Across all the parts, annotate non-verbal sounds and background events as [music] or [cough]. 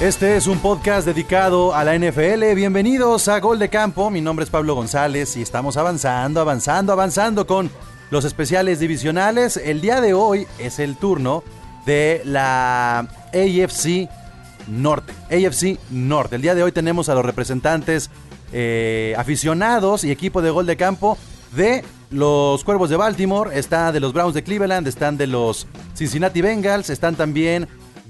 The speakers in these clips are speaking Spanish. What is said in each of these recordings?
Este es un podcast dedicado a la NFL. Bienvenidos a Gol de Campo. Mi nombre es Pablo González y estamos avanzando, avanzando, avanzando con los especiales divisionales. El día de hoy es el turno de la AFC Norte. AFC Norte. El día de hoy tenemos a los representantes eh, aficionados y equipo de Gol de Campo de los Cuervos de Baltimore, está de los Browns de Cleveland, están de los Cincinnati Bengals, están también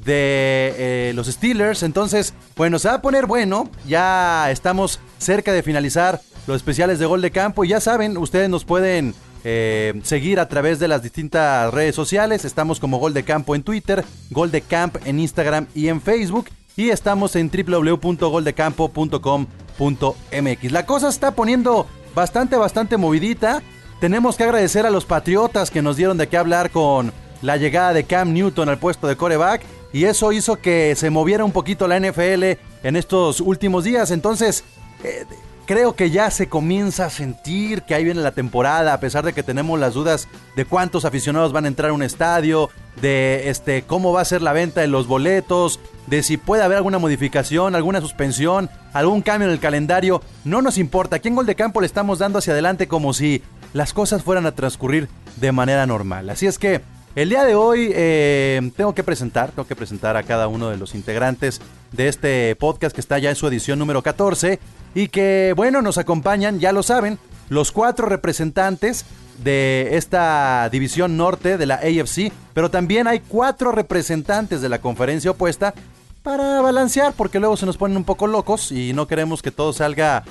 de eh, los Steelers. Entonces, bueno, se va a poner bueno. Ya estamos cerca de finalizar los especiales de gol de campo. Y ya saben, ustedes nos pueden eh, seguir a través de las distintas redes sociales. Estamos como Gol de Campo en Twitter, Gol de Camp en Instagram y en Facebook. Y estamos en www.goldecampo.com.mx. La cosa está poniendo bastante, bastante movidita. Tenemos que agradecer a los Patriotas que nos dieron de qué hablar con la llegada de Cam Newton al puesto de coreback y eso hizo que se moviera un poquito la NFL en estos últimos días. Entonces, eh, creo que ya se comienza a sentir que ahí viene la temporada, a pesar de que tenemos las dudas de cuántos aficionados van a entrar a un estadio, de este cómo va a ser la venta de los boletos, de si puede haber alguna modificación, alguna suspensión, algún cambio en el calendario. No nos importa. Aquí en Gol de Campo le estamos dando hacia adelante como si las cosas fueran a transcurrir de manera normal. Así es que el día de hoy eh, tengo que presentar, tengo que presentar a cada uno de los integrantes de este podcast que está ya en su edición número 14 y que, bueno, nos acompañan, ya lo saben, los cuatro representantes de esta división norte de la AFC, pero también hay cuatro representantes de la conferencia opuesta para balancear, porque luego se nos ponen un poco locos y no queremos que todo salga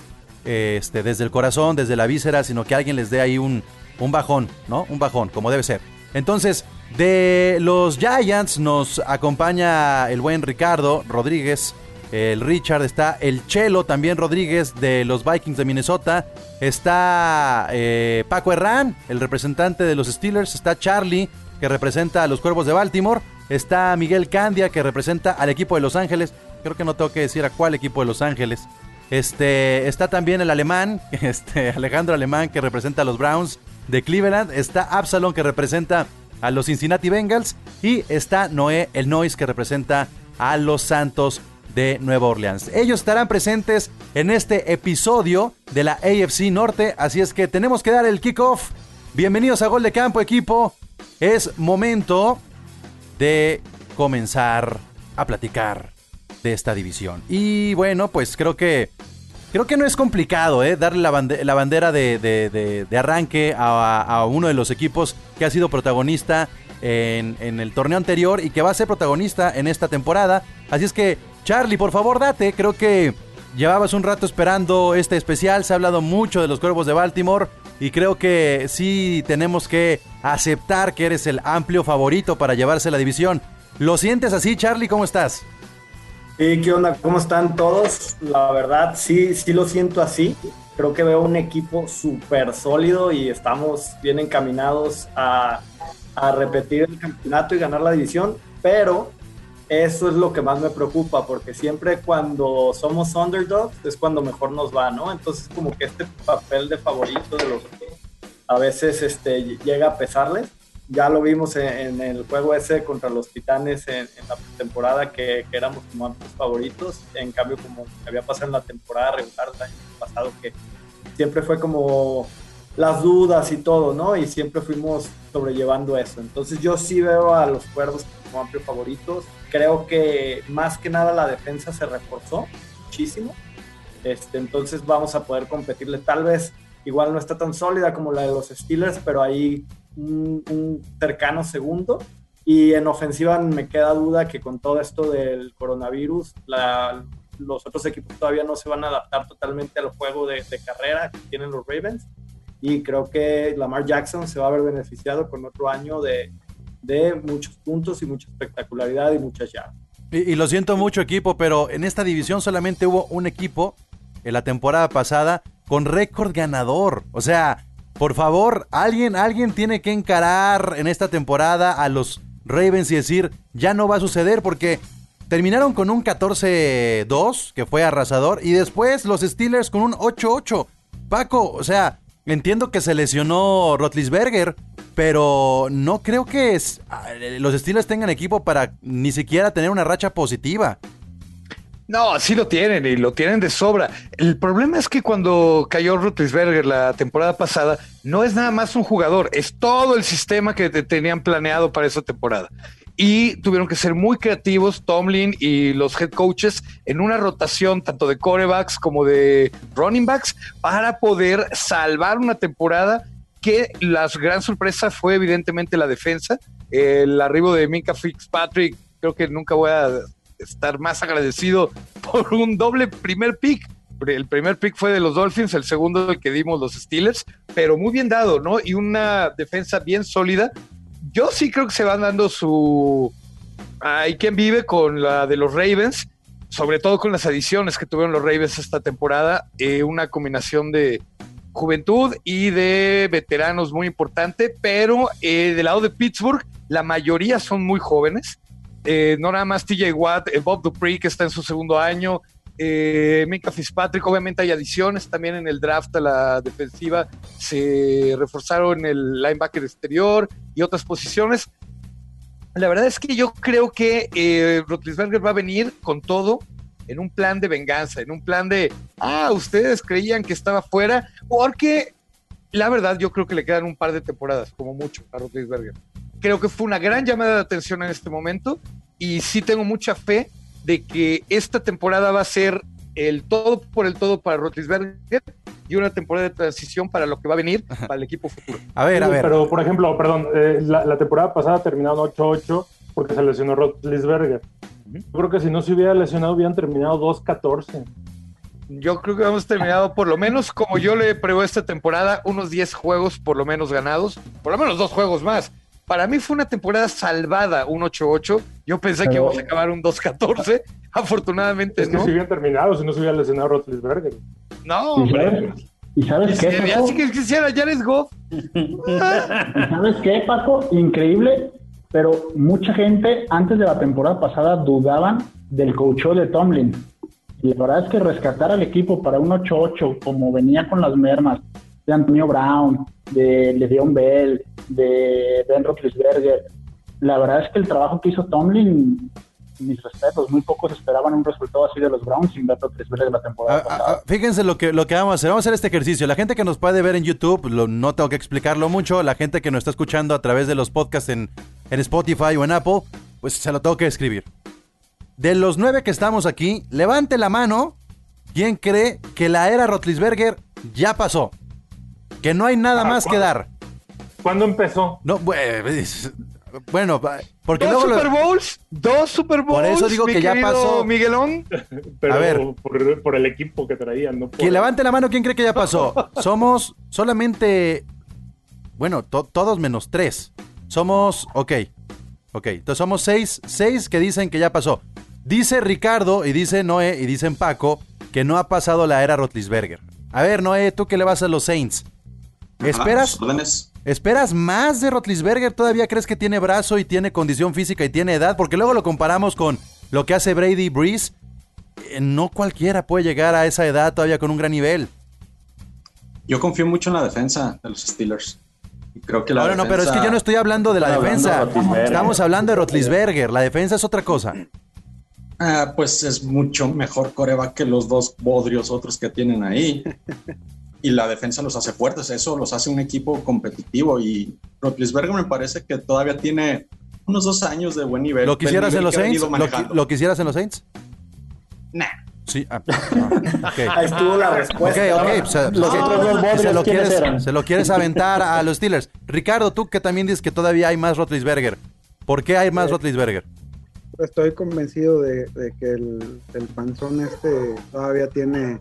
este, desde el corazón, desde la víscera, sino que alguien les dé ahí un, un bajón, ¿no? Un bajón, como debe ser. Entonces, de los Giants nos acompaña el buen Ricardo Rodríguez. El Richard está el Chelo también Rodríguez de los Vikings de Minnesota. Está eh, Paco Herrán, el representante de los Steelers. Está Charlie, que representa a los Cuervos de Baltimore. Está Miguel Candia, que representa al equipo de Los Ángeles. Creo que no tengo que decir a cuál equipo de Los Ángeles. Este, está también el alemán, [laughs] este, Alejandro Alemán, que representa a los Browns de Cleveland. Está Absalom, que representa a los Cincinnati Bengals. Y está Noé, el Noise, que representa a los Santos de Nueva Orleans. Ellos estarán presentes en este episodio de la AFC Norte. Así es que tenemos que dar el kickoff. Bienvenidos a Gol de Campo, equipo. Es momento de comenzar a platicar de esta división. Y bueno, pues creo que creo que no es complicado ¿eh? darle la, bande- la bandera de, arranque a, a uno de los equipos que ha sido protagonista en, en el torneo anterior y que va a ser protagonista en esta temporada. Así es que, Charlie, por favor, date. Creo que llevabas un rato esperando este especial. Se ha hablado mucho de los cuervos de Baltimore. Y creo que sí tenemos que aceptar que eres el amplio favorito para llevarse la división. ¿Lo sientes así, Charlie? ¿Cómo estás? Sí, ¿qué onda? ¿Cómo están todos? La verdad, sí, sí lo siento así. Creo que veo un equipo súper sólido y estamos bien encaminados a, a repetir el campeonato y ganar la división, pero eso es lo que más me preocupa, porque siempre cuando somos underdogs es cuando mejor nos va, ¿no? Entonces como que este papel de favorito de los a veces este, llega a pesarles. Ya lo vimos en, el juego ese contra los Titanes en, en la temporada que, que, éramos como amplios favoritos. En cambio, como había pasado en la temporada regular del año pasado, que siempre fue como las dudas y todo, ¿no? Y siempre fuimos sobrellevando eso. Entonces yo sí veo a los cuervos como amplios favoritos. Creo que más que nada la defensa se reforzó muchísimo. Este, entonces vamos a poder competirle. Tal vez igual no está tan sólida como la de los Steelers, pero ahí un, cercano segundo. Y en ofensiva me queda duda que con todo esto del coronavirus, los otros equipos todavía no se van a adaptar totalmente al juego de, de, carrera que tienen los Ravens. y creo que Lamar Jackson se va a ver beneficiado con otro año de, de muchos puntos y mucha espectacularidad y muchas llaves. Y, y, lo siento mucho equipo, pero en esta división solamente hubo un equipo en la temporada pasada con récord ganador. O sea, por favor, alguien, alguien tiene que encarar en esta temporada a los Ravens y decir, ya no va a suceder porque terminaron con un 14-2, que fue arrasador, y después los Steelers con un 8-8. Paco, o sea, entiendo que se lesionó Rotlisberger, pero no creo que es, los Steelers tengan equipo para ni siquiera tener una racha positiva. No, sí lo tienen y lo tienen de sobra. El problema es que cuando cayó Rutlisberger la temporada pasada, no es nada más un jugador, es todo el sistema que tenían planeado para esa temporada. Y tuvieron que ser muy creativos, Tomlin y los head coaches, en una rotación tanto de corebacks como de running backs para poder salvar una temporada que la gran sorpresa fue evidentemente la defensa. El arribo de Minka Fitzpatrick, creo que nunca voy a estar más agradecido [laughs] por un doble primer pick. El primer pick fue de los Dolphins, el segundo el que dimos los Steelers, pero muy bien dado, ¿no? Y una defensa bien sólida. Yo sí creo que se van dando su... Hay quien vive con la de los Ravens, sobre todo con las adiciones que tuvieron los Ravens esta temporada, eh, una combinación de juventud y de veteranos muy importante, pero eh, del lado de Pittsburgh, la mayoría son muy jóvenes eh, no nada más TJ Watt, eh, Bob Dupree que está en su segundo año, eh, Minka Fitzpatrick, obviamente hay adiciones también en el draft a la defensiva, se reforzaron el linebacker exterior y otras posiciones. La verdad es que yo creo que eh, Rotlisberger va a venir con todo en un plan de venganza, en un plan de, ah, ustedes creían que estaba fuera, porque la verdad yo creo que le quedan un par de temporadas, como mucho, a Rotlisberger creo que fue una gran llamada de atención en este momento y sí tengo mucha fe de que esta temporada va a ser el todo por el todo para Rotlisberger y una temporada de transición para lo que va a venir para el equipo futuro. A ver, a ver. Pero, por ejemplo, perdón, eh, la, temporada pasada terminaron 8-8 porque se lesionó Rotlisberger. Yo creo que si no se hubiera lesionado, hubieran terminado 2-14. Yo creo que hemos terminado por lo menos, como yo le preveo esta temporada, unos 10 juegos por lo menos ganados, por lo menos dos juegos más. Para mí fue una temporada salvada, un 8-8. Yo pensé que íbamos a acabar un 2-14. [laughs] Afortunadamente es que no. si hubieran terminado, si no se hubiera lesionado Rotlisberger. No, hombre. ¿Y sabes qué, Paco? Así que quisiera Jared Goff. [laughs] ¿Y sabes qué, Paco? Increíble, pero mucha gente antes de la temporada pasada dudaban del coach de Tomlin. Y la verdad es que rescatar al equipo para un 8-8, como venía con las mermas de Antonio Brown, de Le'Veon Bell, de Ben Roethlisberger. La verdad es que el trabajo que hizo Tomlin, mis respetos, muy pocos esperaban un resultado así de los Browns sin Ben Roethlisberger la temporada ah, ah, pasada. Ah, fíjense lo que, lo que vamos a hacer. Vamos a hacer este ejercicio. La gente que nos puede ver en YouTube, no tengo que explicarlo mucho. La gente que nos está escuchando a través de los podcasts en, en Spotify o en Apple, pues se lo tengo que escribir. De los nueve que estamos aquí, levante la mano. ¿Quién cree que la era Rotlisberger ya pasó? Que no hay nada más que dar. ¿Cuándo empezó? No, bueno, porque dos Super Bowls, dos Super Bowls. Por eso digo que ya pasó. Miguelón. [laughs] Pero a ver, por, el equipo que traían, no Que levante la mano, ¿quién cree que ya pasó? [laughs] Somos solamente, bueno, todos menos tres. Somos, ok, ok. Entonces somos seis, seis que dicen que ya pasó. Dice Ricardo y dice Noé y dicen Paco que no ha pasado la era Rotlisberger. A ver, Noé, tú que le vas a los Saints. ¿Esperas? ¿Esperas más de Rotlisberger? ¿Todavía crees que tiene brazo y tiene condición física y tiene edad? Porque luego lo comparamos con lo que hace Brady Breeze. Eh, no cualquiera puede llegar a esa edad todavía con un gran nivel. Yo confío mucho en la defensa de los Steelers. Creo que la no, no, pero es que yo no estoy hablando de la defensa. Estamos hablando de Rotlisberger. La defensa es otra cosa. Ah, pues es mucho mejor coreback que los dos bodrios otros que tienen ahí. [laughs] y la defensa los hace fuertes, eso los hace un equipo competitivo y Rotlisberger me parece que todavía tiene unos dos años de buen nivel. ¿Lo quisieras en los Saints? ¿Lo, quisieras en los Saints? Nah. Sí, ah, [laughs] Ahí estuvo la respuesta. los otros dos se lo, quieres, se lo quieres aventar a los Steelers. Ricardo, tú que también dices que todavía hay más Rotlisberger. ¿Por qué hay más Rotlisberger? Estoy convencido de, que el, el panzón este todavía tiene,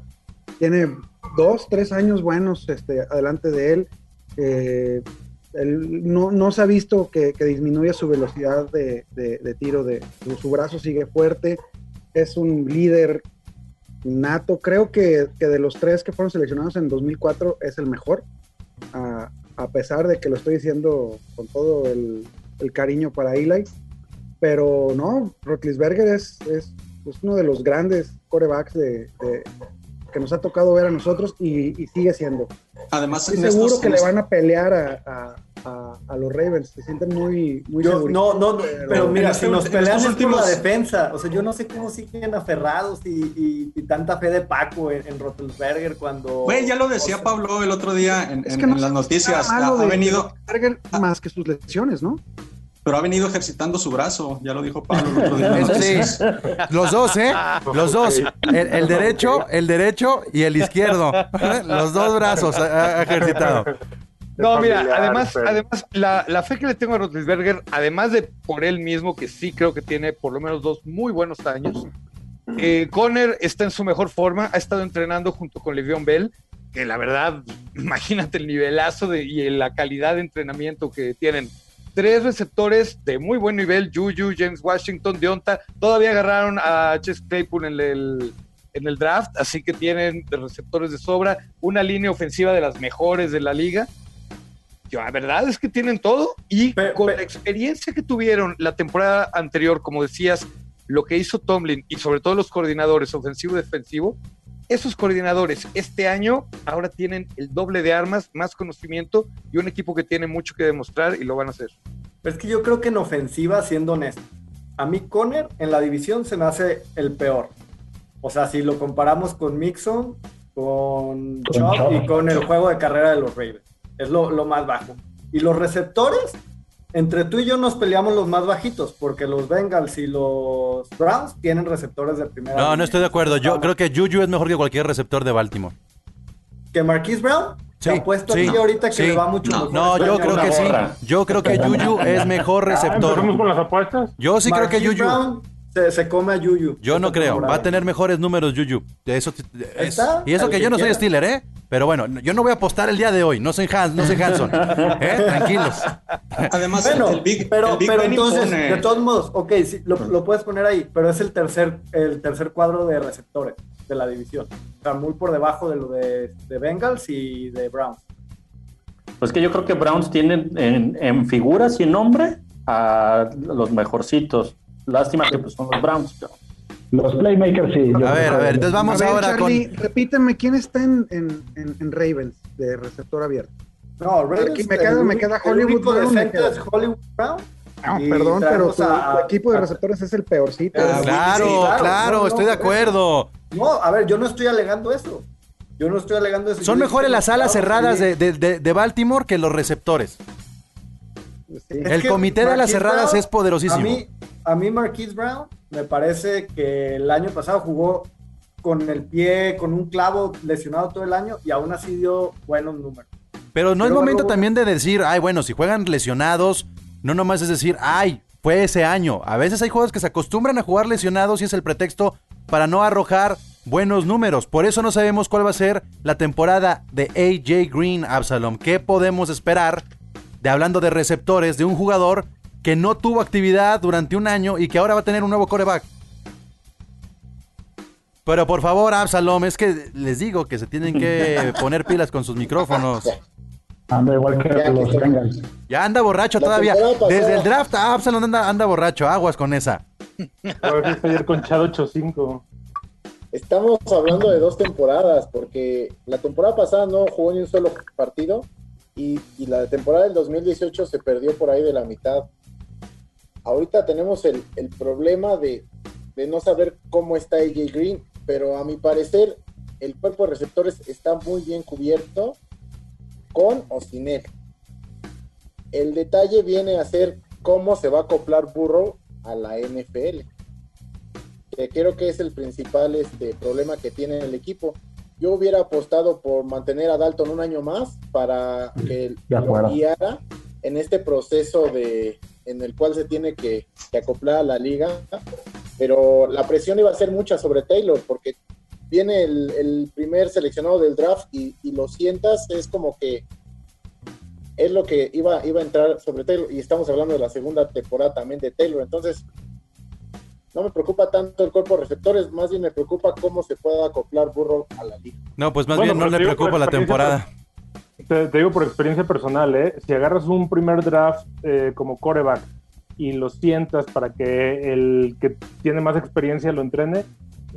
tiene dos, tres años buenos este, adelante de él. Eh, no, no, se ha visto que, que disminuya su velocidad de, tiro, de, su, brazo sigue fuerte, es un líder nato, creo que, de los tres que fueron seleccionados en 2004 es el mejor, a, pesar de que lo estoy diciendo con todo el, cariño para Eli, pero no, Rotlisberger es, es, uno de los grandes corebacks de, que nos ha tocado ver a nosotros y, sigue siendo. Además, estoy seguro que le van a pelear a, a, los Ravens, se sienten muy, muy yo, No, no, pero, mira, si nos peleamos últimos... por la defensa, o sea, yo no sé cómo siguen aferrados y, y, tanta fe de Paco en, en cuando... Güey, ya lo decía Pablo el otro día en, en, las noticias, ha, venido... más que sus lesiones, ¿no? Pero ha venido ejercitando su brazo, ya lo dijo Pablo el otro día. Sí. [laughs] Los dos, ¿eh? Los dos. El, derecho, el derecho y el izquierdo. [laughs] Los dos brazos ha ejercitado. No, mira, además, además la, fe que le tengo a Rotlisberger, además de por él mismo, que sí creo que tiene por lo menos dos muy buenos años, eh, Conner está en su mejor forma, ha estado entrenando junto con Le'Veon Bell, que la verdad, [laughs] imagínate el nivelazo de, y la calidad de entrenamiento que tienen. Tres receptores de muy buen nivel, Juju, James Washington, Deonta, todavía agarraron a Chess Claypool en el, en el draft, así que tienen receptores de sobra, una línea ofensiva de las mejores de la liga. La verdad es que tienen todo y con la experiencia que tuvieron la temporada anterior, como decías, lo que hizo Tomlin y sobre todo los coordinadores ofensivo y defensivo, esos coordinadores este año ahora tienen el doble de armas, más conocimiento y un equipo que tiene mucho que demostrar y lo van a hacer. Es que yo creo que en ofensiva, siendo honesto, a mí Conner en la división se me hace el peor. O sea, si lo comparamos con Mixon, con Chop y con el juego de carrera de los Ravens. Es lo, más bajo. Y los receptores, entre tú y yo nos peleamos los más bajitos, porque los Bengals y los Browns tienen receptores de primera. No, no estoy de acuerdo. Yo creo que Juju es mejor que cualquier receptor de Baltimore. ¿Que Marquise Brown? Sí, puesto aquí ahorita que le va mucho no, No, yo creo que sí. Yo creo que Juju es mejor receptor. con las apuestas? Yo sí creo que Juju se, come a Yuyu. Yo no creo. Va a tener mejores números Yuyu. Eso y eso que yo no soy Steeler, ¿eh? Pero bueno, yo no voy a apostar el día de hoy. No soy Hans, no soy Hanson. [laughs] ¿eh? Tranquilos. Además, el Big, pero, pero entonces, de todos modos, ok, sí, lo, puedes poner ahí, pero es el tercer, el tercer cuadro de receptores de la división. O sea, muy por debajo de lo de, Bengals y de Browns. Pues que yo creo que Browns tienen en, en figuras y en nombre a los mejorcitos. Lástima que pues, son los Browns. Los playmakers, sí. A ver, a ver, entonces vamos ahora con. Repíteme, ¿quién está en, en, en, Ravens de receptor abierto? No, Ravens. me queda, me queda Hollywood Brown. es Hollywood Brown. No, perdón, pero tu, equipo de receptores es el peorcito. Ah, claro, claro, estoy de acuerdo. No, a ver, yo no estoy alegando eso. Yo no estoy alegando eso. Son mejores las alas cerradas de, de, de, Baltimore que los receptores. El comité de alas cerradas es poderosísimo. A mí, a mí Marquise Brown me parece que el año pasado jugó con el pie, con un clavo lesionado todo el año y aún así dio buenos números. Pero no es momento también de decir, ay, bueno, si juegan lesionados, no nomás es decir, ay, fue ese año. A veces hay jugadores que se acostumbran a jugar lesionados y es el pretexto para no arrojar buenos números. Por eso no sabemos cuál va a ser la temporada de AJ Green, Absalom. ¿Qué podemos esperar de hablando de receptores de un jugador que no tuvo actividad durante un año y que ahora va a tener un nuevo coreback. Pero por favor, Absalom, es que les digo que se tienen que [laughs] poner pilas con sus micrófonos. Anda igual que los Ya anda borracho todavía. Desde el draft, Absalom anda, anda borracho. Aguas con esa. ayer con 8-5. Estamos hablando de dos temporadas, porque la temporada pasada no jugó ni un solo partido y, y la temporada del 2018 se perdió por ahí de la mitad ahorita tenemos el, problema de, no saber cómo está AJ Green, pero a mi parecer el cuerpo de receptores está muy bien cubierto con o sin él. El detalle viene a ser cómo se va a acoplar Burrow a la NFL. Que creo que es el principal este, problema que tiene el equipo. Yo hubiera apostado por mantener a Dalton un año más para que lo guiara en este proceso de, en el cual se tiene que, acoplar a la liga, pero la presión iba a ser mucha sobre Taylor, porque viene el, el primer seleccionado del draft y, y, lo sientas, es como que es lo que iba, iba a entrar sobre Taylor. Y estamos hablando de la segunda temporada también de Taylor. Entonces, no me preocupa tanto el cuerpo de receptores, más bien me preocupa cómo se pueda acoplar Burrow a la liga. No, pues más bien no le preocupa la temporada. Te, te, digo por experiencia personal, ¿eh? si agarras un primer draft eh, como coreback y lo sientas para que el que tiene más experiencia lo entrene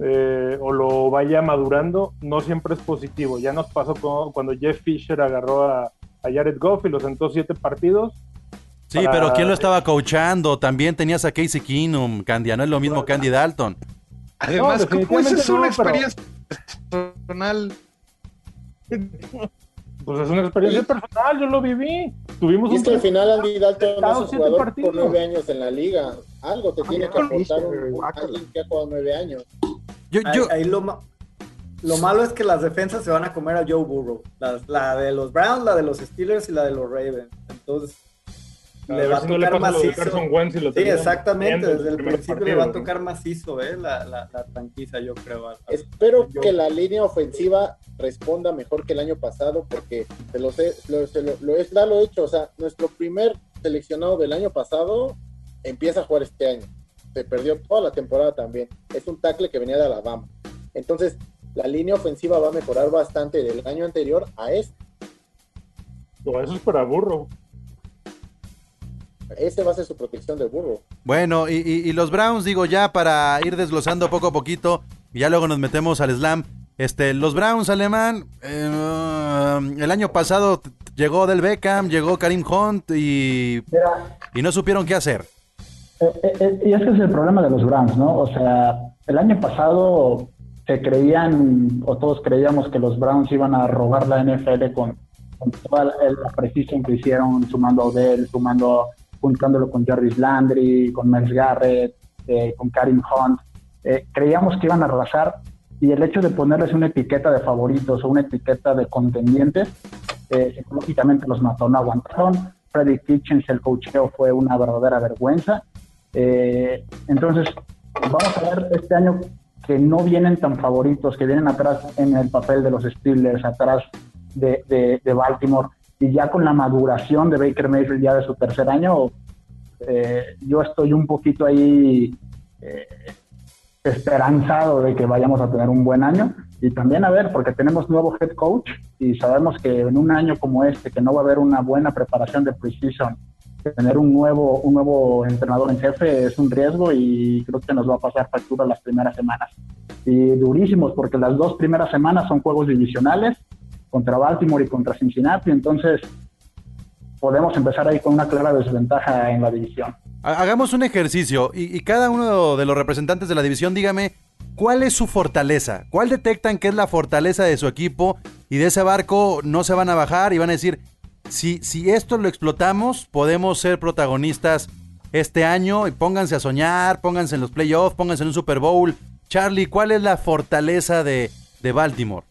eh, o lo vaya madurando, no siempre es positivo. Ya nos pasó con, cuando Jeff Fisher agarró a, a Jared Goff y lo sentó siete partidos Sí, para... pero ¿quién lo estaba coachando? También tenías a Casey Keenum, Candy, no es lo mismo Candy Dalton. Además, no, ¿cómo es no, una experiencia pero... personal? [laughs] Pues es una experiencia personal, yo lo viví. Tuvimos y es que al final Andy Dalton no es un jugador partidos. por nueve años en la liga. Algo te tiene que aportar un, alguien que ha jugado nueve años. Yo, yo... Ahí, ahí lo, ma lo, malo es que las defensas se van a comer a Joe Burrow. La, la de los Browns, la de los Steelers y la de los Ravens. Entonces, le va a tocar macizo. Wentz y lo sí, exactamente, desde el principio partido, le va a tocar macizo, ¿eh? La, la, yo creo. A, a Espero yo. que la línea ofensiva responda mejor que el año pasado, porque se lo, sé, lo, se lo, lo es, da lo hecho. O sea, nuestro primer seleccionado del año pasado empieza a jugar este año. Se perdió toda la temporada también. Es un tackle que venía de Alabama. Entonces, la línea ofensiva va a mejorar bastante del año anterior a este. Eso es para burro. Ese va a ser su protección de burro. Bueno, y, y, y, los Browns, digo, ya para ir desglosando poco a poquito, y ya luego nos metemos al slam. Este, los Browns, alemán, eh, el año pasado llegó Del Beckham, llegó Karim Hunt y, y no supieron qué hacer. Eh, eh, y ese es el problema de los Browns, ¿no? O sea, el año pasado se creían, o todos creíamos que los Browns iban a robar la NFL con, con toda la, la precisión que hicieron, sumando a Odell, sumando juntándolo con Jarvis Landry, con Miles Garrett, eh, con Karim Hunt. Eh, creíamos que iban a arrasar y el hecho de ponerles una etiqueta de favoritos o una etiqueta de contendientes, eh, los mató, no aguantaron. Freddy Kitchens, el cocheo fue una verdadera vergüenza. Eh, entonces, vamos a ver este año que no vienen tan favoritos, que vienen atrás en el papel de los Steelers, atrás de, de Baltimore y ya con la maduración de Baker Mayfield ya de su tercer año, eh, yo estoy un poquito ahí eh, esperanzado de que vayamos a tener un buen año y también a ver, porque tenemos nuevo head coach y sabemos que en un año como este, que no va a haber una buena preparación de preseason, tener un nuevo, un nuevo entrenador en jefe es un riesgo y creo que nos va a pasar factura las primeras semanas. Y durísimos, porque las dos primeras semanas son juegos divisionales contra Baltimore y contra Cincinnati, entonces podemos empezar ahí con una clara desventaja en la división. Hagamos un ejercicio y, cada uno de los representantes de la división dígame cuál es su fortaleza, cuál detectan que es la fortaleza de su equipo y de ese barco no se van a bajar y van a decir, si, si esto lo explotamos, podemos ser protagonistas este año y pónganse a soñar, pónganse en los playoffs, pónganse en un Super Bowl. Charlie, ¿cuál es la fortaleza de, de Baltimore?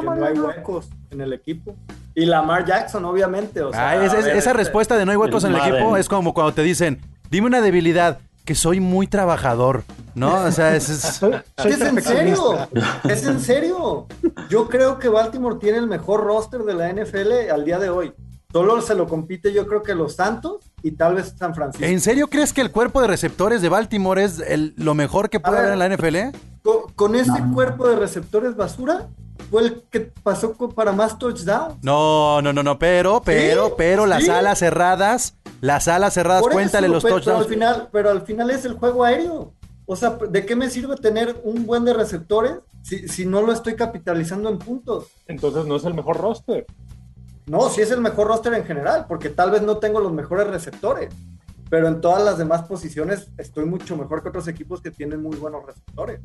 Que no hay huecos en el equipo. Y Lamar Jackson, obviamente. O sea, ah, es, es, ver, esa este, respuesta de no hay huecos en el equipo es como cuando te dicen, dime una debilidad, que soy muy trabajador, ¿no? O sea, es... Es, [laughs] ¿Es en serio? ¿Es en serio? Yo creo que Baltimore tiene el mejor roster de la NFL al día de hoy. Solo se lo compite yo creo que los Santos y tal vez San Francisco. ¿En serio crees que el cuerpo de receptores de Baltimore es el, lo mejor que puede haber en la NFL? Con, con ese no. cuerpo de receptores basura, fue el que pasó para más touchdowns. No, no, no, no, pero, pero, ¿Sí? pero las ¿Sí? alas cerradas, las alas cerradas, Por cuéntale eso, los pero, touchdowns. Pero al, final, pero al final es el juego aéreo. O sea, ¿de qué me sirve tener un buen de receptores si, si no lo estoy capitalizando en puntos? Entonces no es el mejor roster. No, sí es el mejor roster en general, porque tal vez no tengo los mejores receptores, pero en todas las demás posiciones estoy mucho mejor que otros equipos que tienen muy buenos receptores.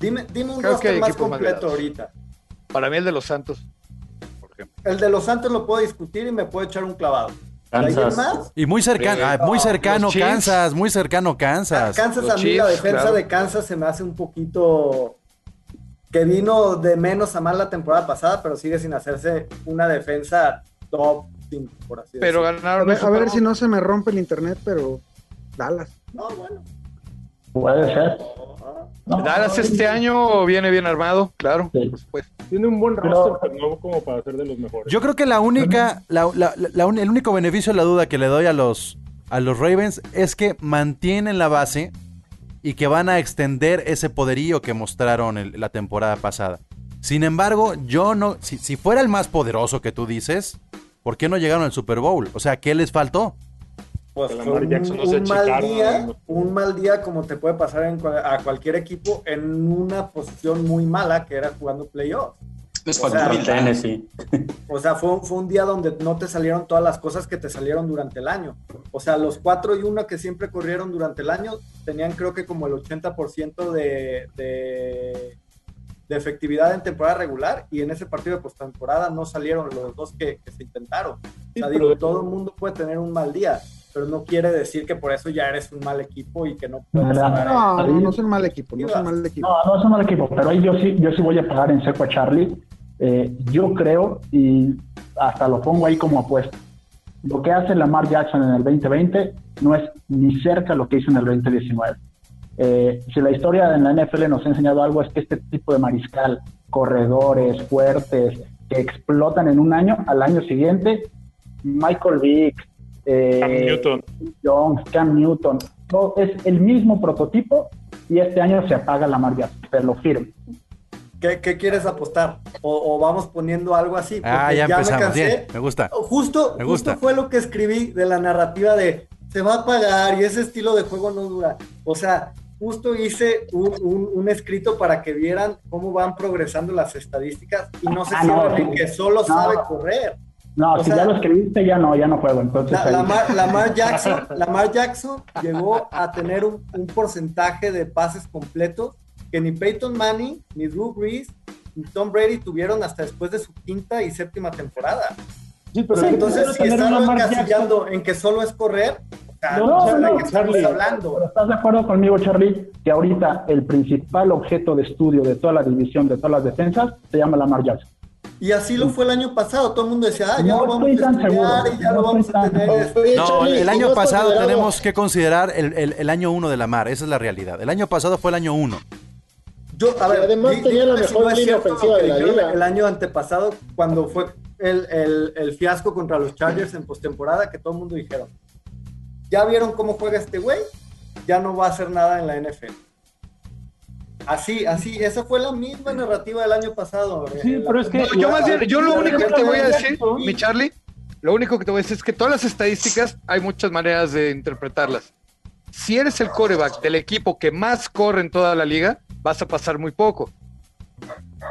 Dime, dime un Creo roster más completo más ahorita. Para mí el de los Santos, por ejemplo. El de los Santos lo puedo discutir y me puedo echar un clavado. Más? Y muy cercano, ah, muy cercano Kansas, muy cercano Kansas. Kansas los a mí Chiefs, la defensa claro. de Kansas se me hace un poquito que vino de menos a más la temporada pasada, pero sigue sin hacerse una defensa top 5, por así pero decirlo. Ganaron a ver, a ver si no se me rompe el internet, pero Dallas. No, bueno. Puede ser. Dallas este año viene bien armado, claro. Pues, Tiene un buen roster, pero no como para ser de los mejores. Yo creo que la única, la- la- la un- el único beneficio de la duda que le doy a los, a los Ravens es que mantienen la base y que van a extender ese poderío que mostraron el- la temporada pasada. Sin embargo, yo no, si, si fuera el más poderoso que tú dices, ¿por qué no llegaron al Super Bowl? O sea, ¿qué les faltó? Pues Lamar un, Jackson no se un mal día, no- un mal día como te puede pasar en a cualquier equipo en una posición muy mala que era jugando playoff. Les O sea, humildad. Tennessee. [laughs] O sea, fue, un- fue un día donde no te salieron todas las cosas que te salieron durante el año. O sea, los 4 y 1 que siempre corrieron durante el año tenían creo que como el 80% de, de, de efectividad en temporada regular y en ese partido de postemporada no salieron los dos que, que se intentaron. O sea, digo, todo el mundo puede tener un mal día, pero no quiere decir que por eso ya eres un mal equipo y que no puedes ganar. No, no, no son mal equipo, no son mal equipo. No, no es un mal equipo, pero ahí yo sí, yo sí voy a pagar en seco a Charlie. Eh, yo creo, y hasta lo pongo ahí como apuesta, lo que hace Lamar Jackson en el 2020 no es ni cerca lo que hizo en el 2019. Eh, si la historia en la NFL nos ha enseñado algo es que este tipo de mariscal, corredores fuertes, que explotan en un año, al año siguiente, Michael Vick, eh, Cam Newton. Jones, Cam Newton, todo es el mismo prototipo y este año se apaga Lamar Jackson, te lo firmo. ¿Qué, qué quieres apostar? O, o vamos poniendo algo así. Ah, ya me empezamos. cansé. Bien, me gusta. Justo, Me justo gusta. fue lo que escribí de la narrativa de se va a pagar y ese estilo de juego no dura. O sea, justo hice un, un- un escrito para que vieran cómo van progresando las estadísticas y no se Ah, no, que solo No. sabe correr. No, O si sea- ya lo escribiste, ya no, ya no juego. Entonces, La- ahí- Lamar, Lamar Jackson, Lamar Jackson llegó a tener un, un porcentaje de pases completos que ni Peyton Manning, ni Drew Brees, ni Tom Brady tuvieron hasta después de su quinta y séptima temporada. Sí, pero entonces, si están encasillando en que solo es correr, No, no, no, qué estamos Charlie. hablando. Pero ¿Estás de acuerdo conmigo, Charlie? Que ahorita el principal objeto de estudio de toda la división, de todas las defensas, se llama Lamar Jackson. Y así lo fue el año pasado. Todo el mundo decía, ah, ya No lo vamos a estudiar seguro, y ya no lo vamos estoy a tener. seguro. No, el ¿y año pasado tenemos que considerar el, el- el año uno de la mar. Esa es la realidad. El año pasado fue el año uno. Yo, a ver, además di- tenía la si mejor no línea ofensiva de la liga. El año antepasado, cuando fue el, el- el fiasco contra los Chargers en postemporada, que todo el mundo dijeron, ¿ya vieron cómo juega este güey? Ya no va a hacer nada en la NFL. Así, así, esa fue la misma narrativa del año pasado. Sí, Eh, la- pero es que- No, yo más bien, yo lo único que te voy a decir, mi Charlie, lo único que te voy a decir es que todas las estadísticas hay muchas maneras de interpretarlas. Si eres el coreback del equipo que más corre en toda la liga, vas a pasar muy poco.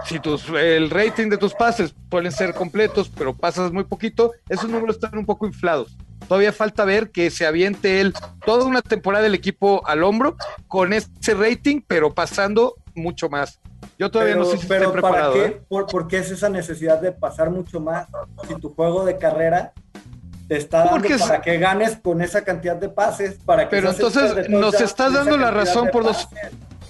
Si tus, el rating de tus pases pueden ser completos, pero pasas muy poquito, esos números están un poco inflados. Todavía falta ver que se aviente él toda una temporada del equipo al hombro con ese rating, pero pasando mucho más. Yo todavía pero, no sé si pero estoy ¿para preparado. qué? ¿eh? ¿Por, por qué es esa necesidad de pasar mucho más si tu juego de carrera te está dando Porque es- para que ganes con esa cantidad de pases? Para que Pero entonces nos estás dando la razón por dos.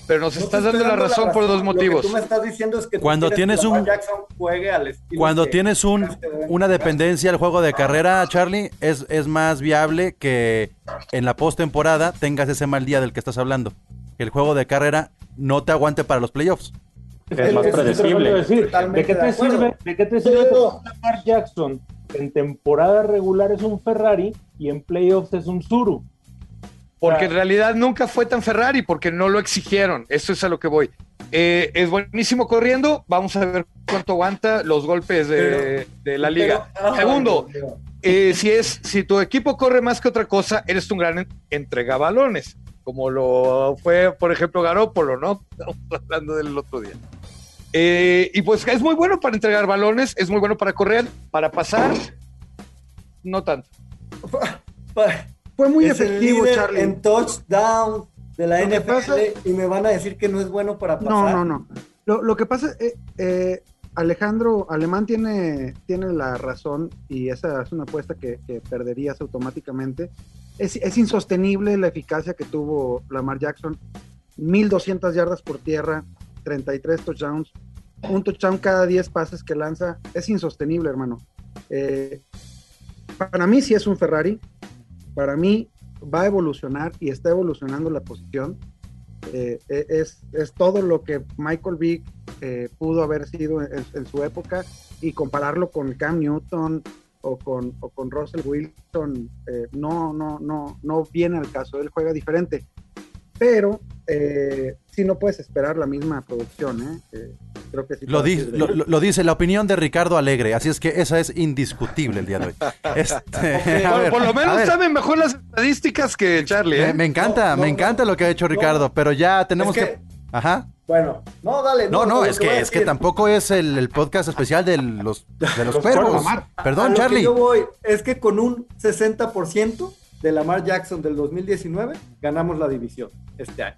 Pero nos No estás dando la razón por dos Lo motivos. que tú me estás diciendo es que tú Cuando tienes que un- Jackson juegue al estilo Cuando que tienes un, una dependencia al juego de carrera, Charlie, es, es más viable que en la postemporada tengas ese mal día del que estás hablando. Que el juego de carrera no te aguante para los playoffs. Es más predecible. decir. ¿De qué te sirve? ¿De qué te sirve Lamar Jackson en temporada regular es un Ferrari y en playoffs es un Zuru? Porque en realidad nunca fue tan Ferrari, porque no lo exigieron. Eso es a lo que voy. Eh, es buenísimo corriendo. Vamos a ver cuánto aguanta los golpes de, de la liga. Pero- ah, Segundo, eh, si es si tu equipo corre más que otra cosa, eres un gran en- entregabalones, como lo fue, por ejemplo, Garópolo, ¿no? [laughs] Estamos hablando del otro día. Eh, y pues es muy bueno para entregar balones, es muy bueno para correr, para pasar, no tanto. [laughs] Fue muy es efectivo, Charlie. en touchdown de la Lo NFL pasa- y me van a decir que no es bueno para pasar. No, no, no. Lo, lo que pasa, eh, eh, Alejandro Alemán tiene, tiene la razón y esa es una apuesta que, que perderías automáticamente. Es, es insostenible la eficacia que tuvo Lamar Jackson. 1200 yardas por tierra, 33 touchdowns, un touchdown cada 10 pases que lanza. Es insostenible, hermano. Eh, para mí sí es un Ferrari. Para mí va a evolucionar y está evolucionando la posición. Eh, e, es, es, todo lo que Michael Vick eh, pudo haber sido en, su época y compararlo con Cam Newton o con, o con Russell Wilson eh, no, no, no, no viene al caso, él juega diferente. Pero sí no puedes esperar la misma producción, creo que sí lo, lo, dice la opinión de Ricardo Alegre, así es que esa es indiscutible el día de hoy. [laughs] Este, [laughs] por, lo menos saben mejor las estadísticas que Charlie. Me, encanta, me encanta lo que ha hecho Ricardo, pero ya tenemos que, Ajá. Bueno, no, dale. No, no, es que, es que tampoco es el, podcast especial de los, de los, [laughs] perros. Perdón, Charlie. yo voy es que con un 60% de Lamar Jackson del 2019 ganamos la división este año.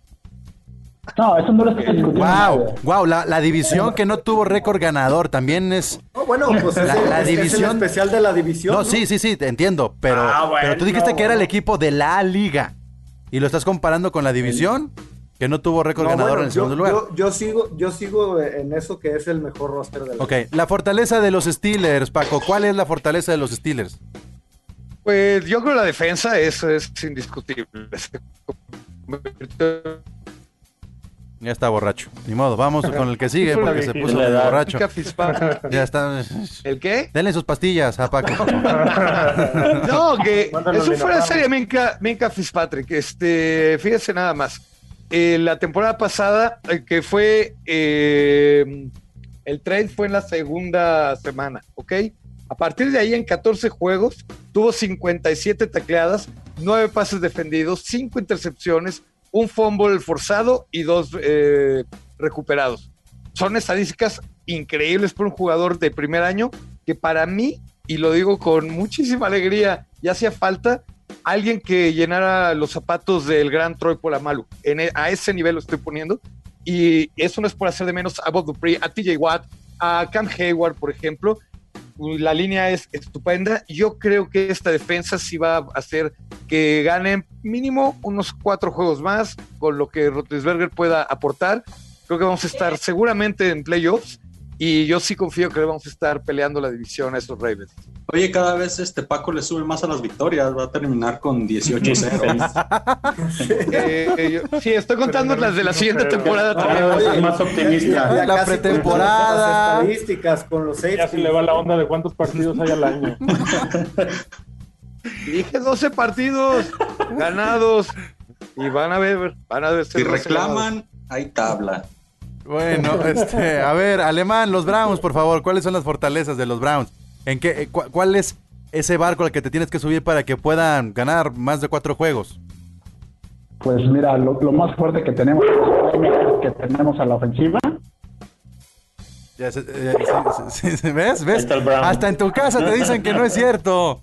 No, eso no lo estoy discutiendo. Wow, wow, la, la, división que no tuvo récord ganador también es. bueno, pues la, división especial de la división. No, sí, sí, sí, te entiendo, pero, ah, pero tú dijiste que era el equipo de la liga y lo estás comparando con la división que no tuvo récord ganador en el segundo lugar. Yo, sigo, yo sigo en eso que es el mejor roster de la Ok, la fortaleza de los Steelers, Paco. ¿Cuál es la fortaleza de los Steelers? Pues yo creo que la defensa es, es indiscutible. Ya está borracho. Ni modo, vamos con el que sigue porque se puso borracho. Ya está. ¿El qué? Denle sus pastillas a Paco. [laughs] no, que [laughs] eso fuera de serie, Minka, Fitzpatrick. Este, fíjese nada más. Eh, la temporada pasada, eh, que fue eh, el trade fue en la segunda semana, ¿ok? A partir de ahí, en 14 juegos, tuvo 57 tacleadas, 9 pases defendidos, 5 intercepciones, un fumble forzado y dos eh, recuperados. Son estadísticas increíbles por un jugador de primer año que para mí, y lo digo con muchísima alegría, ya hacía falta alguien que llenara los zapatos del gran Troy Polamalu. En, e, a ese nivel lo estoy poniendo. Y eso no es por hacer de menos a Bob Dupree, a TJ Watt, a Cam Hayward, por ejemplo, la línea es estupenda. Yo creo que esta defensa sí va a hacer que ganen mínimo unos cuatro juegos más con lo que Rotlisberger pueda aportar. Creo que vamos a estar seguramente en playoffs y yo sí confío que vamos a estar peleando la división a estos Ravens. Oye, cada vez este Paco le sube más a las victorias, va a terminar con 18-0. [laughs] Eh, sí, estoy contando las de la siguiente temporada también. más optimista. La pretemporada. Las estadísticas con los seis. Ya se le va la onda de cuántos partidos hay al año. [laughs] Dije 12 partidos ganados y van a ver, van a ver. Si reclaman, hay tabla. Bueno, [laughs] este, a ver, Alemán, los Browns, por favor, ¿cuáles son las fortalezas de los Browns? ¿En qué, eh, ¿Cuál es ese barco al que te tienes que subir para que puedan ganar más de cuatro juegos? Pues mira, lo, más fuerte que tenemos que tenemos a la ofensiva. Ya ¿Ves? ¿Ves? Hasta en tu casa te dicen que no es cierto.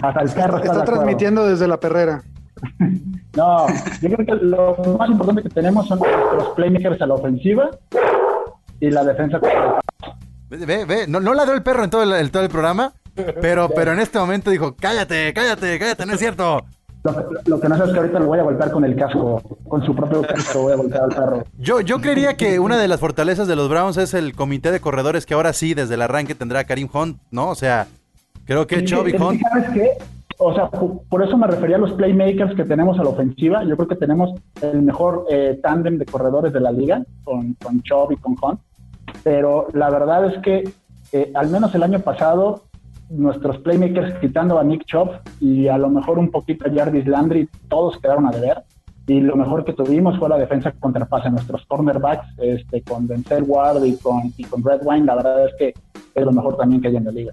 Hasta el carro está, transmitiendo desde la perrera. [laughs] No, yo creo que lo más importante que tenemos son los playmakers a la ofensiva y la defensa. Ve, ve, no, no ladró el perro en todo el, todo el programa, pero, [laughs] pero en este momento dijo, cállate, cállate, cállate, no es cierto. Lo, que no sé es que ahorita lo voy a golpear con el casco, con su propio casco voy a golpear al perro. Yo, yo creería que una de las fortalezas de los Browns es el comité de corredores que ahora sí, desde el arranque tendrá Karim Hunt, ¿no? O sea, creo que Chubby Hunt... ¿Sabes qué? O sea, por eso me refería a los playmakers que tenemos a la ofensiva. Yo creo que tenemos el mejor eh, tándem de corredores de la liga, con, con Chubb y con Hunt pero la verdad es que eh, al menos el año pasado nuestros playmakers quitando a Nick Chop y a lo mejor un poquito a Jarvis Landry, todos quedaron a deber. Y lo mejor que tuvimos fue la defensa contra pase. Nuestros cornerbacks, este, con Denzel Ward y con, y con Red Wine, la verdad es que es lo mejor también que hay en la liga.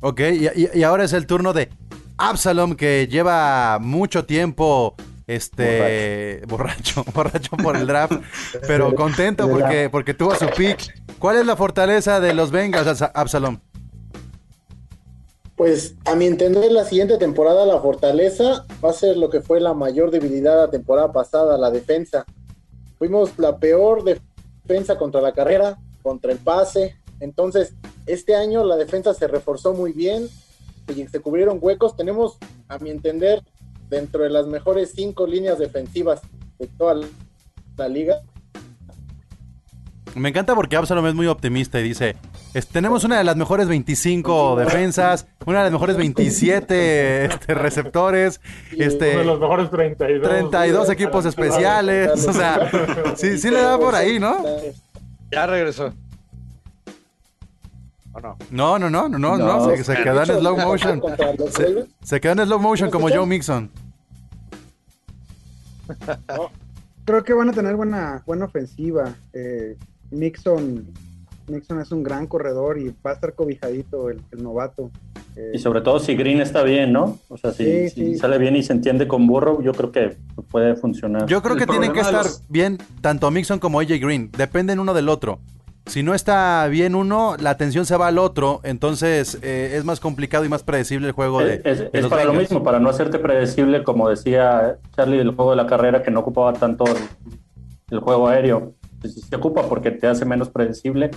Ok, y, y ahora es el turno de Absalom, que lleva mucho tiempo este borracho. borracho, [laughs] por el draft, [laughs] pero contento porque, porque tuvo su pick. ¿Cuál es la fortaleza de los Bengals, Absalom? Pues a mi entender la siguiente temporada la fortaleza va a ser lo que fue la mayor debilidad la temporada pasada, la defensa. Fuimos la peor defensa contra la carrera, contra el pase. Entonces, este año la defensa se reforzó muy bien y se cubrieron huecos. Tenemos, a mi entender, dentro de las mejores cinco líneas defensivas de toda la liga. Me encanta porque Absalom es muy optimista y dice, tenemos una de las mejores 25 defensas, una de las mejores 27 este, receptores, este, uno de los mejores 32. 32 equipos [laughs] especiales. O sea, sí, sí le da por ahí, ¿no? Ya regresó. ¿O no? No, no, no, no, no, no, se, se quedó en slow motion. Se, se quedó en slow motion como Joe Mixon. [laughs] Creo que van a tener buena, buena ofensiva. Eh, Nixon, Nixon es un gran corredor y va a estar cobijadito el, el novato. Eh, Y sobre todo si Green está bien, ¿no? O sea, si, Sí, si sí. sale bien y se entiende con Burrow, yo creo que puede funcionar. Yo creo El que tienen que estar los- bien tanto Mixon como AJ Green. Dependen uno del otro. Si no está bien uno, la atención se va al otro. Entonces eh, es más complicado y más predecible el juego de, es es- de es los para lo Bengals. mismo, para no hacerte predecible, como decía Charlie del juego de la carrera, que no ocupaba tanto el, el juego aéreo. Pues se ocupa porque te hace menos predecible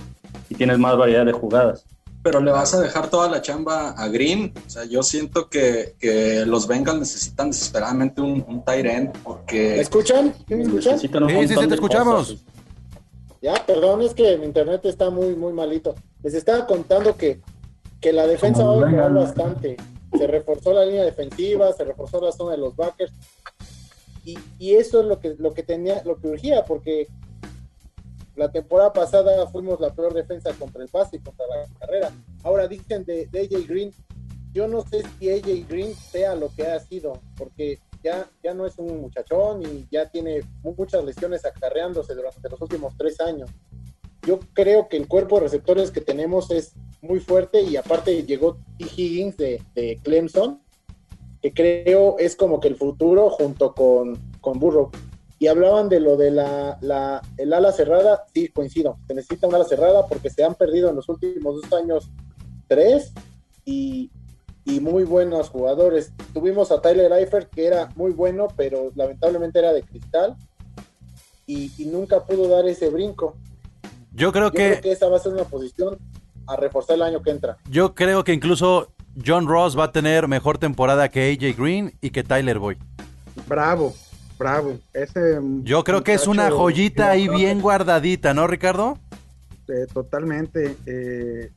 y tienes más variedad de jugadas. Pero le vas a dejar toda la chamba a Green. O sea, yo siento que, que los Bengals necesitan desesperadamente un, un tight end ¿Me porque escuchan? ¿Sí me escuchan? Necesitan un Sí, sí, sí, te escuchamos. cosas. Ya, perdón, es que mi internet está muy, muy malito. Les estaba contando que, que la defensa va a mejorar bastante. Se reforzó la línea defensiva, se reforzó la zona de los backers. Y, y eso es lo que, lo que tenía, lo que urgía, porque la temporada pasada fuimos la peor defensa contra el pase y contra la carrera. Ahora dicen de, de AJ Green, yo no sé si AJ Green sea lo que ha sido, porque ya, ya no es un muchachón y ya tiene muchas lesiones acarreándose durante los últimos tres años. Yo creo que el cuerpo de receptores que tenemos es muy fuerte y aparte llegó T. Higgins de, de Clemson, que creo es como que el futuro junto con, con Burrow. Y hablaban de lo de la, la, el ala cerrada, sí, coincido, se necesita un ala cerrada porque se han perdido en los últimos dos años tres y, y muy buenos jugadores. Tuvimos a Tyler Eifert, que era muy bueno, pero lamentablemente era de cristal y, y nunca pudo dar ese brinco. Yo creo Yo creo que que esa va a ser una posición a reforzar el año que entra. yo creo que incluso John Ross va a tener mejor temporada que AJ Green y que Tyler Boyd. bravo, bravo. Ese Yo creo que es una joyita ahí bien guardadita, ¿no, Ricardo? Eh, totalmente. eh,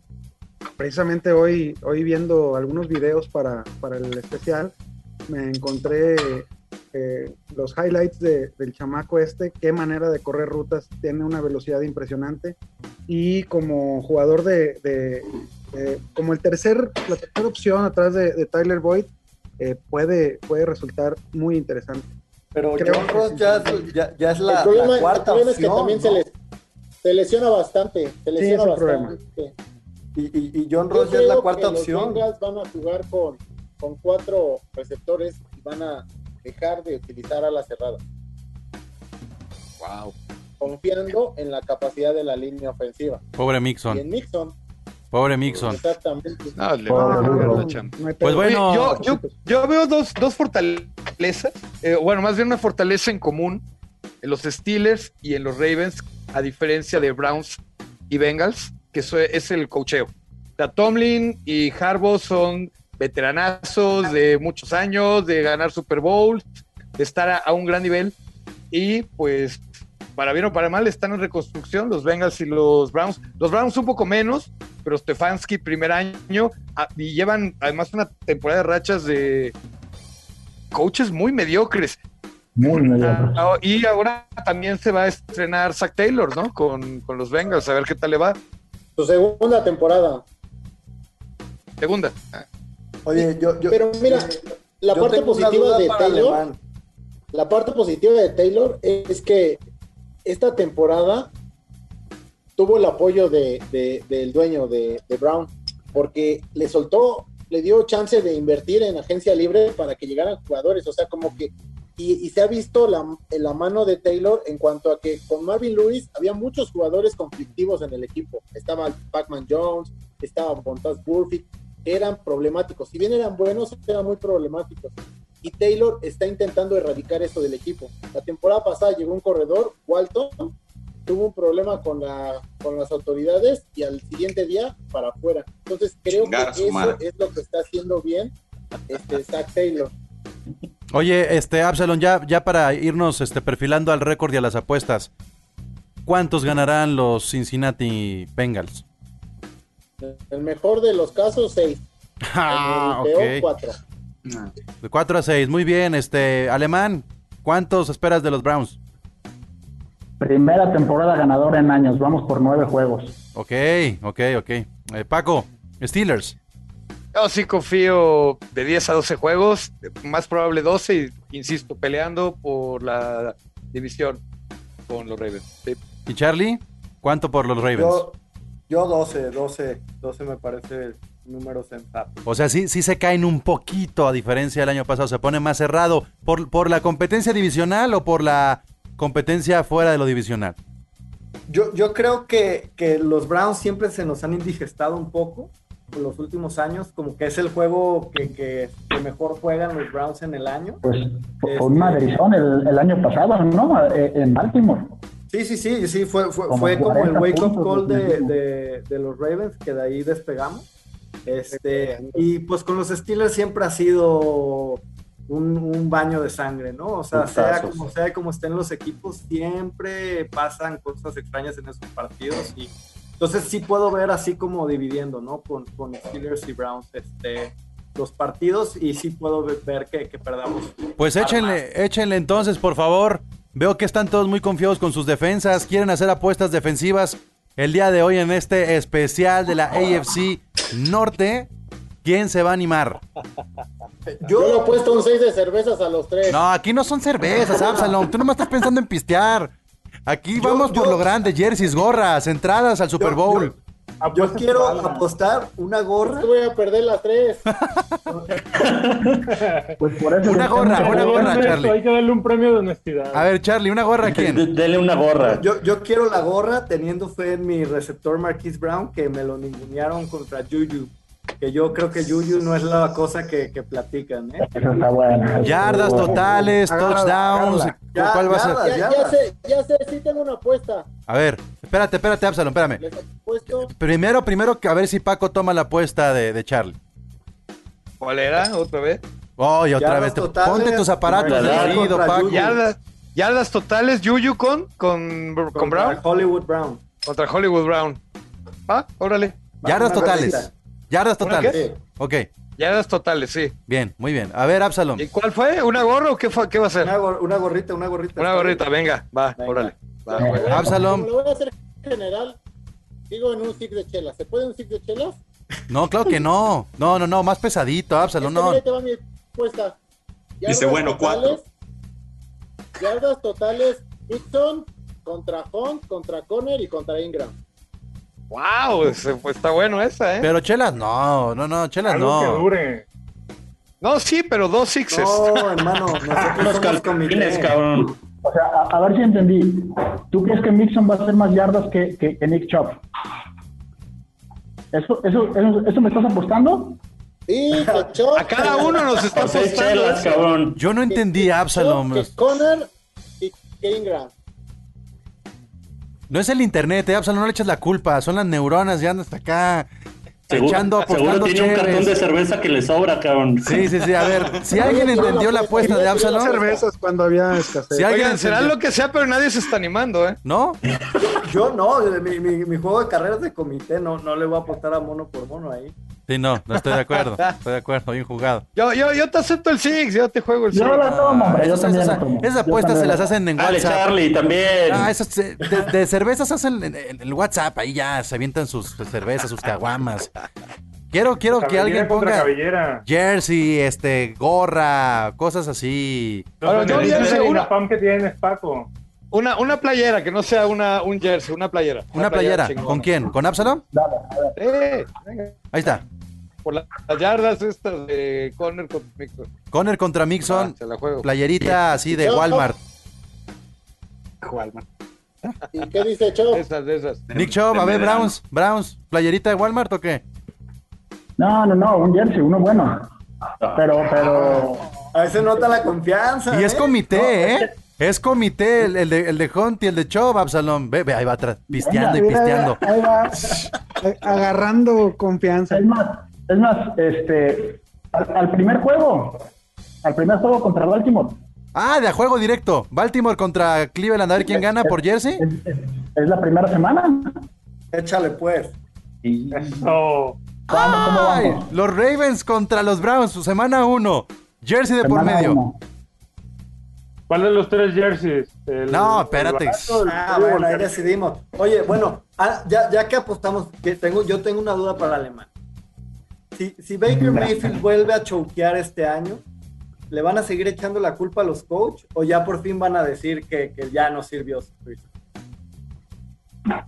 precisamente hoy, hoy viendo algunos videos para, para el especial, me encontré eh, los highlights de- del chamaco este, qué manera de correr rutas, tiene una velocidad impresionante y como jugador de, de- de- como el tercer, la tercera opción atrás de, de Tyler Boyd, eh, puede, puede resultar muy interesante. Pero Creo John Ross sí. ya, es- ya, ya es la, el problema, la el cuarta problema es que también se, les, se lesiona bastante. Se lesiona es el problema. Y, y- y John Ross ya es la cuarta que los opción. Bengals van a jugar con, con cuatro receptores y van a dejar de utilizar a la cerrada, Wow. confiando en la capacidad de la línea ofensiva. Pobre Y en Mixon, Mixon, pobre Mixon. exactamente. No, le Pobre la Pues bueno, yo, yo veo dos, dos fortalezas, eh, bueno, más bien una fortaleza en común en los Steelers y en los Ravens, a diferencia de Browns y Bengals, que es el cocheo. O sea, Tomlin y Harbaugh son veteranazos de muchos años, de ganar Super Bowl, de estar a, a un gran nivel, y pues, para bien o para mal, están en reconstrucción los Bengals y los Browns. Los Browns un poco menos, pero Stefanski primer año y llevan además una temporada de rachas de coaches muy mediocres. Muy mediocre. Ah, y ahora también se va a estrenar Zach Taylor, ¿no? Con, con los Bengals, a ver qué tal le va. Su segunda temporada. Segunda. Oye, yo, yo, Pero mira, la yo parte positiva de Taylor, Alemán. la parte positiva de Taylor es que esta temporada tuvo el apoyo de, de- del dueño de, de Brown, porque le soltó, le dio chance de invertir en agencia libre para que llegaran jugadores, o sea, como que, y, y se ha visto la, la mano de Taylor en cuanto a que con Marvin Lewis había muchos jugadores conflictivos en el equipo, estaba Pac-Man Jones, estaba Montaz Burfict, que eran problemáticos, si bien eran buenos, eran muy problemáticos y Taylor está intentando erradicar esto del equipo. La temporada pasada llegó un corredor, Walton, tuvo un problema con, la, con las autoridades y al siguiente día para afuera. Entonces creo Chingar que eso es lo que está haciendo bien este Zach Taylor. Oye, este Absalon, ya, ya para irnos este, perfilando al récord y a las apuestas, ¿cuántos ganarán los Cincinnati Bengals? En el mejor de los casos, 6. [laughs] Ah, el peor. 4. De 4 a 6, muy bien. Este, Alemán, ¿cuántos esperas de los Browns? Primera temporada ganadora en años, vamos por nueve juegos. Ok, ok, ok. Eh, Paco, Steelers. Yo sí confío de 10 a 12 juegos, más probable 12, y insisto, peleando por la división con los Ravens. Sí. ¿Y Charlie? ¿Cuánto por los Ravens? Yo, yo 12, 12, 12 me parece el número sensato. O sea, sí, sí se caen un poquito a diferencia del año pasado. Se pone más cerrado. ¿Por, por la competencia divisional o por la competencia fuera de lo divisional? Yo, yo creo que, que los Browns siempre se nos han indigestado un poco los últimos años, como que es el juego que, que- que mejor juegan los Browns en el año. Pues Este- fue un madrizón el, el año pasado, ¿no? Eh, En Baltimore. Sí, sí, sí, sí, fue, fue, Como fue como el 40 wake up call de, de- de los Ravens, que de ahí despegamos. Este, y pues con los Steelers siempre ha sido un, un baño de sangre, ¿no? O sea, sea como sea, como estén los equipos, siempre pasan cosas extrañas en esos partidos. Y entonces sí puedo ver así como dividiendo, ¿no? Con, con Steelers y Browns este, los partidos y sí puedo ve- ver que, que perdamos. Pues échenle, échenle entonces, por favor. Veo que están todos muy confiados con sus defensas. Quieren hacer apuestas defensivas el día de hoy en este especial de la AFC Norte. ¿Quién se va a animar? [laughs] Yo le he puesto un 6 de cervezas a los tres. No, aquí no son cervezas, Absalom. Tú no me estás pensando en pistear. Aquí vamos por lo grande, jerseys, gorras, entradas al Super Bowl. Yo quiero apostar una gorra. Voy a perder las tres. [laughs] Pues por eso Una gorra, una gorra, Charlie. Hay que darle un premio de honestidad. A ver, Charlie, ¿una gorra a quién? Dele una gorra. Yo, yo quiero la gorra teniendo fe en mi receptor Marquise Brown que me lo ningunearon contra Juju. Que yo creo que Juju no es la cosa que, que platican, ¿eh? Eso está bueno. Yardas totales, touchdowns. Ya, ¿Cuál va a ser? Ya, ya sé, ya sé, sí tengo una apuesta. A ver, espérate, espérate, Absalom, espérame. Primero, primero que a ver si Paco toma la apuesta de, de Charlie. ¿Cuál era? ¿Otra vez? Oh, y otra vez. totales, ponte tus aparatos de contra Paco. Yardas, yardas totales, Yuyu con, con, con Brown. Hollywood Brown. Contra Hollywood Brown. Ah, órale. Yardas totales. Yardas ¿Una totales. qué? Ok, Yardas totales, sí. bien, muy bien. A ver, Absalom. ¿Y cuál fue? ¿Una gorra o qué, fue, qué va a ser? Una, gor- una gorrita, una gorrita. Una ¿está gorrita, venga, va, Venga. órale. Va, Venga. juega. Absalom. Como lo voy a hacer general, digo en un six de chelas. ¿Se puede un six de chelas? No, claro que no. No, no, no, más pesadito, Absalom, Es que no. mira, ahí te va mi apuesta. Dice, bueno, totales, Yardas totales, Dixon contra Hunt, contra Conner y contra Ingram. Wow, pues está bueno esa, ¿eh? Pero chelas no, no, no, chelas Algo que no. dure. No, sí, pero dos sixes. No, hermano, [laughs] nosotros Los somos comité. cabrón. O sea, a, a ver si entendí. ¿Tú crees que Mixon va a hacer más yardas que, que, que Nick Chubb? ¿Eso, eso, eso, ¿Eso me estás apostando? Sí, que [laughs] Chubb, A cada uno nos está apostando. chelas, cabrón. Yo no entendí, Absalom. que Conner y que Ingram. No es el internet, eh, Absalom, no le eches la culpa. Son las neuronas, ya andas hasta acá. Seguro, echando, seguro apostando tiene un cartón de cerveza que le sobra, cabrón. Sí, sí, sí. A ver, si alguien entendió la apuesta de Absalom, cervezas cuando había escasez. si alguien Oigan, será lo que sea, pero nadie se está animando, ¿eh? ¿No? Yo no, mi, mi, mi juego de carreras de comité, no, no le voy a apostar a mono por mono ahí. Sí, no, no estoy de acuerdo. Estoy de acuerdo, bien jugado. Yo, yo, yo te acepto el six, yo te juego el six. Yo la tomo, hombre. Yo Esas, también esas- la tomo. esas Yo apuestas se las la- hacen en Dale, WhatsApp. Charlie, también. Ah, esas de, de cervezas hacen en, en el WhatsApp, ahí ya se avientan sus cervezas, sus caguamas. Quiero, quiero que alguien ponga cabellera. jersey, este, gorra, cosas así. Los yo beneficios ya sé de una- INAPAM que tienes, Paco. Una, una playera, que no sea una, un jersey, una playera. Una playera. ¿con quién? ¿Con Absalom? Dale, a ver. Eh, venga. Ahí está. Por la- las yardas estas de Conner con Mixon. Conner contra Mixon, Ah, se la juego. playerita así de Walmart. ¿Y qué dice Chubb? Esas, de esas. Nick Chubb, a ver, Browns, Browns, playerita de Walmart o qué? No, no, no, un jersey, uno bueno. Pero, pero. A veces nota la confianza. Y es ¿eh? comité, ¿eh? Es comité, el, el de, el de Hunt y el de Chubb, Absalom. Ve, ve, ahí va atrás, pisteando y pisteando. [laughs] Ahí va, agarrando confianza. Es más, es más, este. Al, al primer juego. Al primer juego contra Baltimore. Ah, de a juego directo. Baltimore contra Cleveland, a ver quién gana por jersey. Es, es- es la primera semana. Échale pues. Eso. Ay, los Ravens contra los Browns, su semana 1. Jersey de por medio. uno. ¿Cuál de los tres jerseys? El- No, el espérate. barato, el Ah, bueno, ahí el- decidimos. Oye, bueno, ah, ya, ya que apostamos, que tengo, yo tengo una duda para Alemán. Si, si Baker Mayfield vuelve a choquear este año, ¿le van a seguir echando la culpa a los coach o ya por fin van a decir que, que ya no sirvió? su?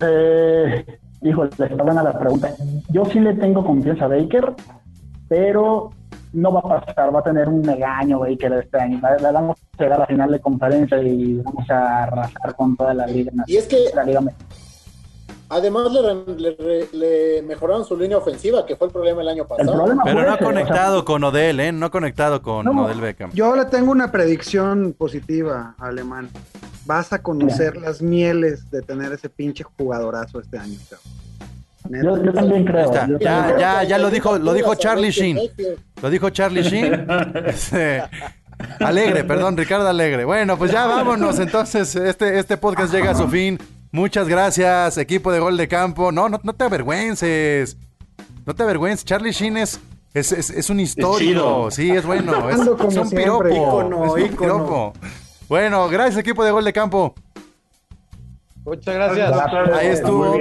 Eh, híjole, está buena la pregunta. Yo sí le tengo confianza a Baker, pero no va a pasar, va a tener un megaño Baker este año. La- la- Vamos a llegar a la final de conferencia y vamos a arrasar con toda la liga. Y es que La liga me- además le, re- le mejoraron su línea ofensiva, que fue el problema el año pasado. Pero no ha ese, o sea, conectado con Odell, ¿eh? No ha conectado con No. Odell Beckham. Yo le tengo una predicción positiva, Alemán. Vas a conocer las mieles de tener ese pinche jugadorazo este año. yo, yo también creo. Ya, ya, ya lo dijo, lo dijo Charlie Sheen. Lo dijo Charlie Sheen. [laughs] Este, Alegre, perdón, Ricardo Alegre. Bueno, pues ya vámonos. Entonces, este, este podcast llega a su fin. Muchas gracias, equipo de gol de campo. No, no, no te avergüences. No te avergüences. Charlie Sheen es, es, es- es un histórico. Sí, es bueno. Es, un siempre. piropo. Ícono, es un piropo. Bueno, gracias, equipo de gol de campo. Muchas gracias. Ahí estuvo.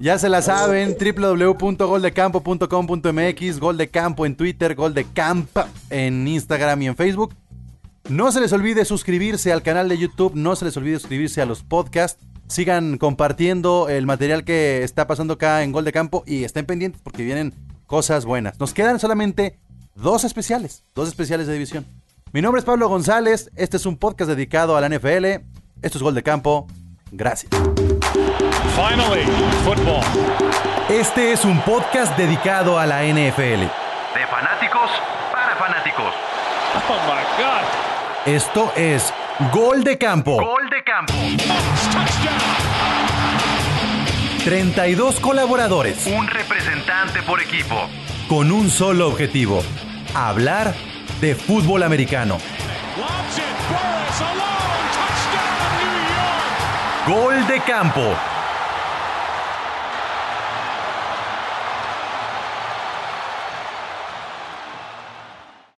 Ya se la saben, www.goldecampo.com.mx, Gol de Campo en Twitter, Gol de Camp en Instagram y en Facebook. No se les olvide suscribirse al canal de YouTube, no se les olvide suscribirse a los podcasts. Sigan compartiendo el material que está pasando acá en Gol de Campo y estén pendientes porque vienen cosas buenas. Nos quedan solamente dos especiales, dos especiales de división. Mi nombre es Pablo González, este es un podcast dedicado a la NFL. Esto es Gol de Campo. Gracias. Finally, football. Este es un podcast dedicado a la NFL. De fanáticos para fanáticos. Oh my God. Esto es Gol de Campo. Gol de campo. Touchdown. 32 colaboradores Un representante por equipo. con un solo objetivo. Hablar de fútbol americano. Gol de Campo